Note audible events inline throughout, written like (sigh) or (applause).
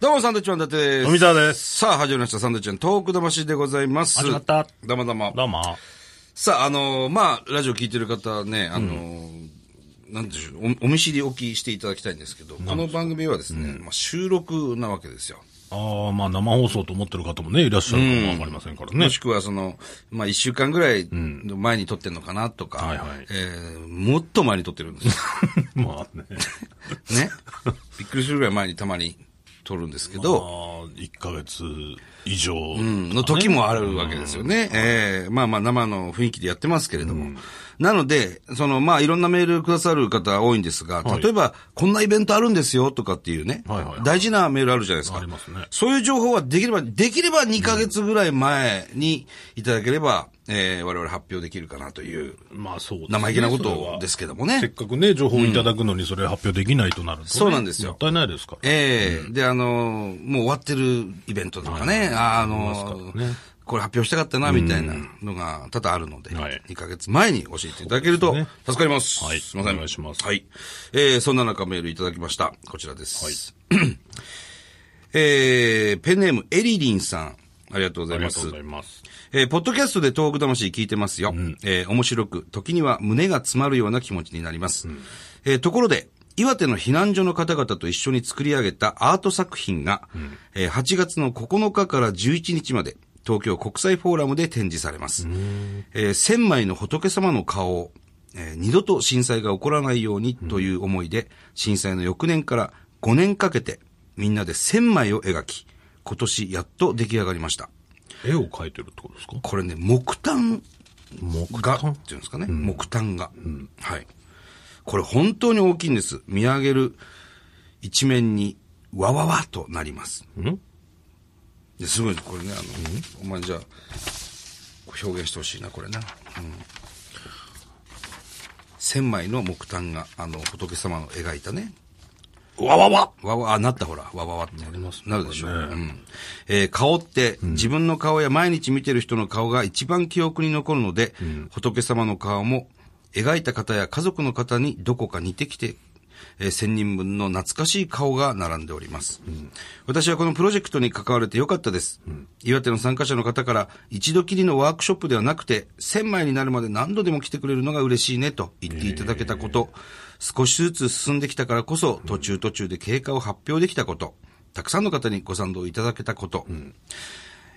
どうも、サンドウィッチマンだってです。富澤です。さあ、始まりました。サンドウィッチマントーク魂でございます。始まった。どうもどうも。どうも。さあ、あのーまあ、ラジオ聞いてる方はね、あのーなんでしょうお、お見知りおきしていただきたいんですけど、この番組はですね、まあ、収録なわけですよ。ああ、まあ生放送と思ってる方もね、いらっしゃるかもわかりませんからねもし。くは、その、まあ、一週間ぐらい前に撮ってんのかなとか、はいはいえーもっと前に撮ってるんですよ。(laughs) まあね。(laughs) ね。びっくりするぐらい前にたまに撮るんですけど、ああ、1ヶ月以上。うんの時もあるわけですよね。ええまあまあ生の雰囲気でやってますけれども。なので、そのまあいろんなメールくださる方多いんですが、はい例えばこんなイベントあるんですよとかっていうね、はいはいはい大事なメールあるじゃないですか。ありますねそういう情報はできれば、できれば2ヶ月ぐらい前にいただければ、えー我々発表できるかなというまあそうですね生意気なことですけどもせっね。かくね、情報をいただくのにそれ発表できないとなるとね、そうなんですよもったいないですから。ええで、あのーもう終わってるイベントとかね、あのますからーねこれ発表したかったな、みたいなのが多々あるので、はい2ヶ月前に教えていただけると助かります。はいすいません。お願いしますはい。えーそんな中メールいただきました。こちらです。(clears throat) えーペンネームエリリンさん。ありがとうございますありがとうご。ざいます。えーポッドキャストで東北魂聞いてますよ。えー面白く、時には胸が詰まるような気持ちになります。えーところで、岩手の避難所の方々と一緒に作り上げたアート作品が、えー8月の9日から11日まで、東京国際フォーラムで展示されます。えー千枚の仏様の顔を、えー二度と震災が起こらないようにという思いで、震災の翌年から5年かけて、みんなで千枚を描き、今年やっと出来上がりました。絵を描いてるってことですか？これね、木炭木が、っていうんですかね、木炭が、はい。これ本当に大きいんです。見上げる一面に、わわわとなります。ん？ですごい、これね、あの、お前じゃあ、表現してほしいな、これな。うん。千枚の木炭が、あの、仏様の描いたね、わわわわわ、あ、なったほら、わわわって。なりますねなるでしょう。ねうん。えー顔って、自分の顔や毎日見てる人の顔が一番記憶に残るので、仏様の顔も、描いた方や家族の方にどこか似てきて、えー千人分の懐かしい顔が並んでおります。私はこのプロジェクトに関われてよかったです。岩手の参加者の方から、一度きりのワークショップではなくて、千枚になるまで何度でも来てくれるのが嬉しいねと言っていただけたこと、少しずつ進んできたからこそ、途中途中で経過を発表できたこと、たくさんの方にご賛同いただけたこと、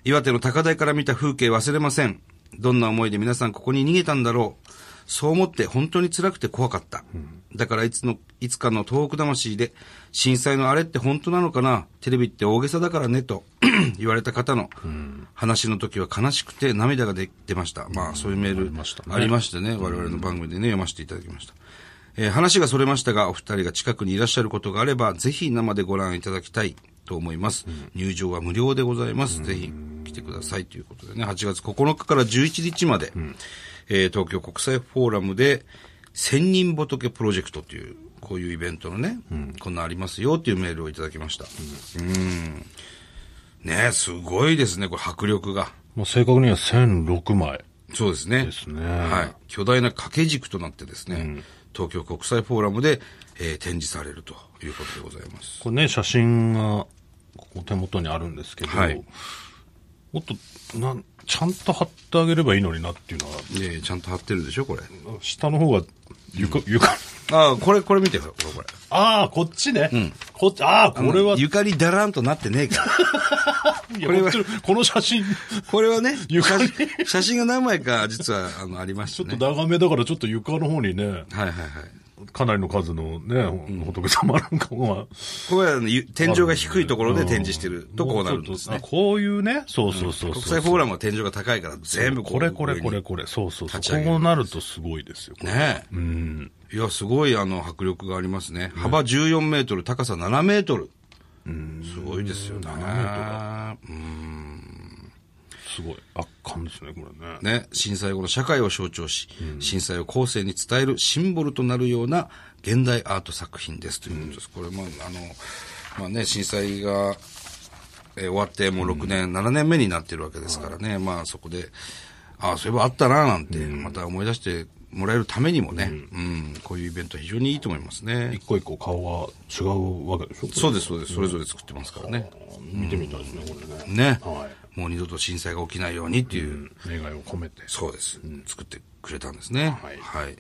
岩手の高台から見た風景忘れません。どんな思いで皆さんここに逃げたんだろう。そう思って本当に辛くて怖かった。だからいつの、いつかの東北魂で、震災のあれって本当なのかな？テレビって大げさだからね、と (clears throat) 言われた方の話の時は悲しくて涙が出出ました。まあそういうメールありましたねありましてね、我々の番組でね、読ませていただきました。えー話がそれましたが、お二人が近くにいらっしゃることがあれば、ぜひ生でご覧いただきたいと思います。入場は無料でございます。ぜひ来てくださいということでね、8月9日から11日まで、えー東京国際フォーラムで、千人仏プロジェクトという、こういうイベントのね、こんなんありますよというメールをいただきました。うん。ねすごいですね、これ迫力が。もう正確には1006枚。そうですね。ですねはい。巨大な掛け軸となってですね、東京国際フォーラムで、えー展示されるということでございます。これね、写真が、ここ手元にあるんですけど、はいもっと、なん、ちゃんと貼ってあげればいいのになっていうのは、で、ちゃんと貼ってるでしょ、これ。下の方が床、床、ああ、これ、これ見てよ、これ、これ。ああ、こっちね。こっち、ああ、これは、い床にだらんとなってねえから。(laughs) やこれはこの写真、これはね、床に写真が何枚か実は、あの、ありましちょてね。っと長めだからちょっと床の方にね、はいはいはい。かなりの数のね、仏様なんかが、これは天井が低いところで展示してるとこうなるんですね。こういうね、そうそうそう。国際フォーラムは天井が高いから全部これこれこれこれ、そうそうそう。こうなるとすごいですよ。ねえ。うん。いや、すごいあの、迫力がありますね。幅14メートル、高さ7メートル。すごいですよね。7メートル。うん。すごい。圧巻ですね、これね。ね、震災後の社会を象徴し、震災を後世に伝えるシンボルとなるような現代アート作品ですということです。これも、あの、まあね、震災が、えー終わってもう6年、7年目になってるわけですからね、まあそこで、ああ、そういえばあったな、なんて、また思い出してもらえるためにもね、うん、こういうイベント非常にいいと思いますね一。個一個顔が違うわけでしょ？そうです、そうです。それぞれ作ってますからね。見てみたいですね、これね。ね。はもう二度と震災が起きないようにっていう、願いを込めて。そうです、作ってくれたんですね。はい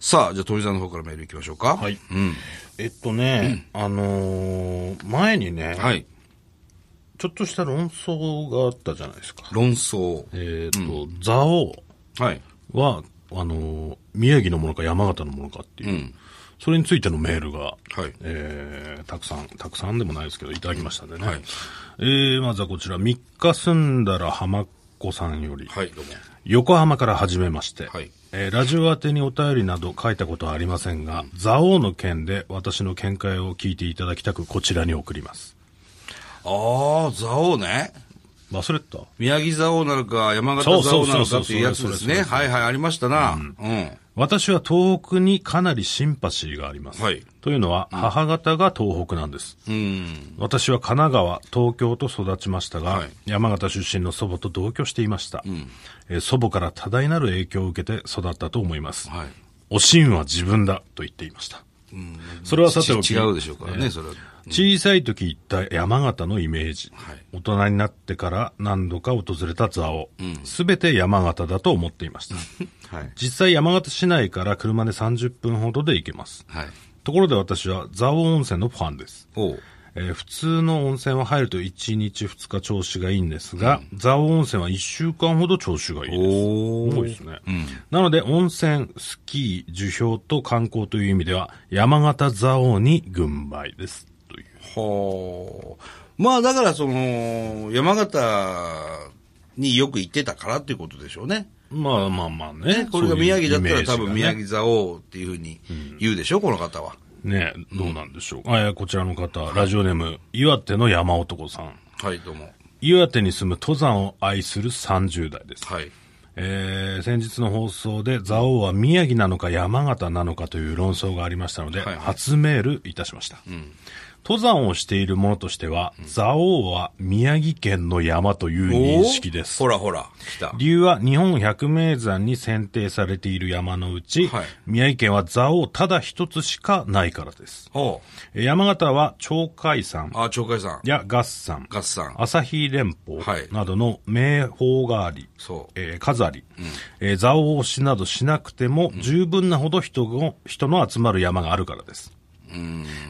さあ、じゃあ、鳥さんの方からメール行きましょうか。はい。うん。えっとね、あのー前にね、はい。ちょっとした論争があったじゃないですか。論争。えっと、蔵王はい。は、あのー宮城のものか山形のものかっていう、うんそれについてのメールが、はいえーたくさん、たくさんでもないですけど、いただきましたんでね。はいえーまずはこちら、3日住んだら浜っ子さんより、はい、どうも。横浜から始めまして、はいえーラジオ宛てにお便りなど書いたことはありませんが、蔵王の件で私の見解を聞いていただきたく、こちらに送ります。ああ、蔵王ね。忘れてた宮城蔵王なのか、山形蔵王なのかっていうやつですね。はいはい、ありましたな。うん。私は東北にかなりシンパシーがあります。はいというのは、母方が東北なんです。うん。私は神奈川、東京と育ちましたが、はい山形出身の祖母と同居していました、えー祖母から多大なる影響を受けて育ったと思います。はい。おしんは自分だと言っていました。それはさておきち違うでしょうからね、それは。小さい時行った山形のイメージ、はい大人になってから何度か訪れた蔵王、すべて山形だと思っていました。(laughs) はい。実際山形市内から車で30分ほどで行けます。はい。ところで私は蔵王温泉のファンです。えー普通の温泉は入ると1日2日調子がいいんですが、蔵王温泉は1週間ほど調子がいいです。お多いですね。なので、温泉、スキー、樹氷と観光という意味では、山形蔵王に軍配です。という。はあ。まあだからその、山形によく行ってたからっていうことでしょうね。まあまあまあね。これが宮城だったら多分宮城蔵王っていうふうに言うでしょ、この方は。ねどうなんでしょう。あいやこちらの方、ラジオネーム、岩手の山男さん。はい、どうも。岩手に住む登山を愛する30代です。はい。えー先日の放送で、蔵王は宮城なのか山形なのかという論争がありましたので、はいはい初メールいたしました。登山をしている者としては、蔵王は宮城県の山という認識です。ほらほら、来た。理由は日本百名山に選定されている山のうち、はい宮城県は蔵王ただ一つしかないからです。山形は鳥海山う。あ、鳥海さん。や合山、ガッサン。朝日連峰はいなどの名峰があり、そう。えー数あり、えー蔵王押しなどしなくても十分なほど人が人の集まる山があるからです。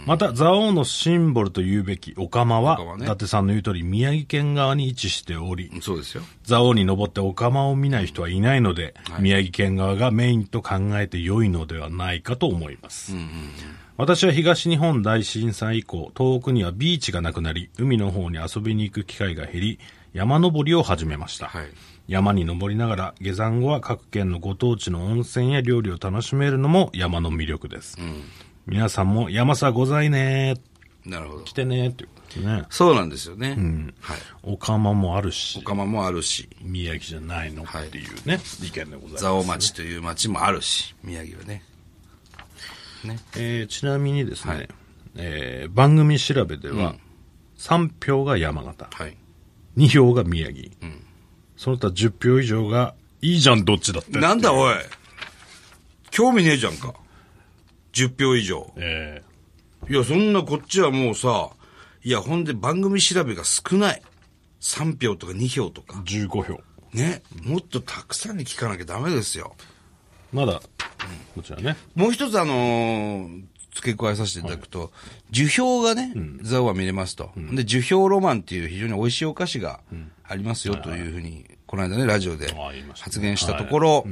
また、蔵王のシンボルと言うべき岡間は、ね伊達さんの言う通り宮城県側に位置しており、そうですよ。蔵王に登って岡間を見ない人はいないので、宮城県側がメインと考えて良いのではないかと思います。私は東日本大震災以降、東北にはビーチがなくなり、海の方に遊びに行く機会が減り、山登りを始めました。はい。山に登りながら、下山後は各県のご当地の温泉や料理を楽しめるのも山の魅力です。皆さんも山さございねなるほど来。てねっていうことね。そうなんですよね。はい。岡間もあるし、岡間もあるし、宮城じゃないのっていうね、意見でございます。蔵王町という町もあるし、宮城はね。ね。えーちなみにですね、はいえー番組調べでは、3票が山形、はい。2票が宮城、その他10票以上が、いいじゃん、どっちだって。なんだおい。興味ねえじゃんか。10票以上。えいや、そんなこっちはもうさ、いや、ほんで番組調べが少ない。3票とか2票とか。ー15票。ね。もっとたくさんに聞かなきゃダメですよ。まだ、こちらね。もう一つあのー付け加えさせていただくと、樹氷がね、ザオは見れますと。で、樹氷ロマンっていう非常に美味しいお菓子がありますよというふうに、この間ね、ラジオで発言したところ、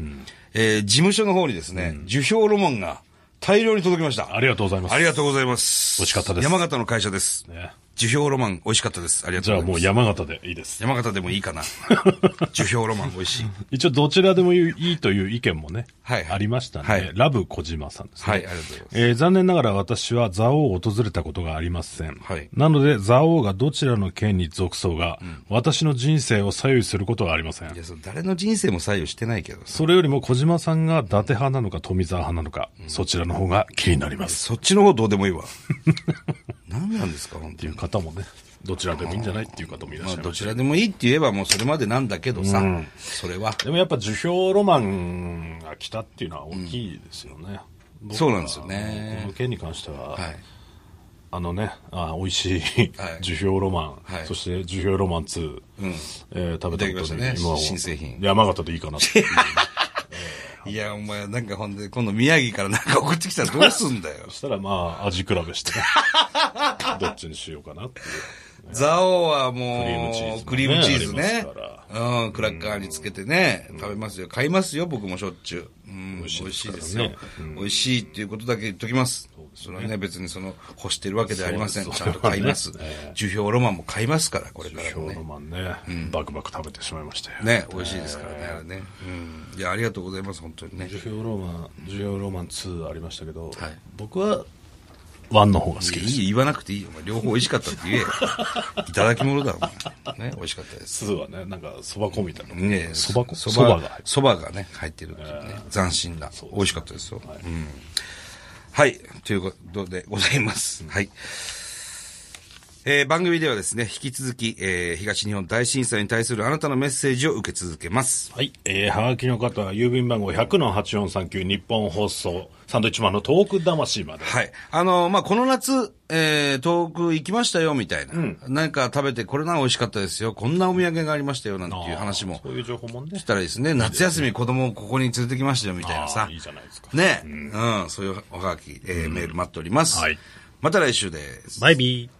えー事務所の方にですね、樹氷ロマンが大量に届きました。ありがとうございます。ありがとうございます。美味しかったです山形の会社です。ね樹氷ロマン美味しかったです。ありがじゃあもうとうございます。山形でいいです。山形でもいいかな。(laughs) 樹氷ロマン美味しい。一応どちらでもいいという意見もね、はいはいありましたんで、はいラブ小島さんですね。はい、ありがとうございます。えー残念ながら私は蔵王を訪れたことがありません。はいなので、蔵王がどちらの県に属そうが、私の人生を左右することはありませんい。や、その誰の人生も左右してないけどさ。それよりも小島さんが伊達派なのか富澤派なのか、そちらの方が気になります。そっちの方どうでもいいわ。(laughs) 何なんですか、本当にっていう。方もね、どちらでもいいんじゃないっていう方もいらっまあ、しゃいます。どちらでもいいって言えばもうそれまでなんだけどさ、それは。でもやっぱ樹氷ロマンが来たっていうのは大きいですよね。僕はそうなんですよねこの件に関しては、はい。あのね、あ美味しいはい樹氷ロマン、はいそして樹氷ロマン2、えー食べたことねに今は新製品山形でいいかなって。(laughs) いや、お前、なんかほんで、今度宮城からなんか送ってきたらどうすんだよそ。したらまあ味比べして、(laughs) (laughs) どっちにしようかなっていう。ザオはもう、ククリームチーズね。うん、クラッカーにつけてね、食べますよ。買いますよ、僕もしょっちゅう。うん、美味しいですよ。美味しいっていうことだけ言っときます。それはね、別にその、欲してるわけではありません。ちゃんと買います。樹氷ロマンも買いますから、これから樹氷ロ。マンね、バクバク食べてしまいましたよ。ね、美味しいですからね、あれね。うん。いや、ありがとうございます、本当にね樹。氷ロマン、樹氷ロマン2ありましたけど、はい僕は1の方が好きです。いい言わなくていいよ。両方美味しかったって言えよ。(laughs) いただき物だろ、ね、美味しかったです。2はね、なんか蕎麦粉みたいな。ね蕎麦粉？そ蕎麦が入ってそばがね、入ってるっていうね。斬新な。美味しかったですよ。うん。はい。ということでございます。はい。えー番組ではですね、引き続き、えー東日本大震災に対するあなたのメッセージを受け続けます。はい。えー、はがきの方は郵便番号100-8439日本放送サンドイッチマンのトーク魂まで。はい。あの、まあ、この夏、えー、遠く行きましたよ、みたいな。何か食べて、これなら美味しかったですよ。こんなお土産がありましたよ、なんていう話もそういう情報もねし。たらいいですね。夏休み子供をここに連れてきましたよ、みたいなさ。いいじゃないですか。ね、うん、そういうおはがき、えーメール待っております。はいまた来週です。バイビー。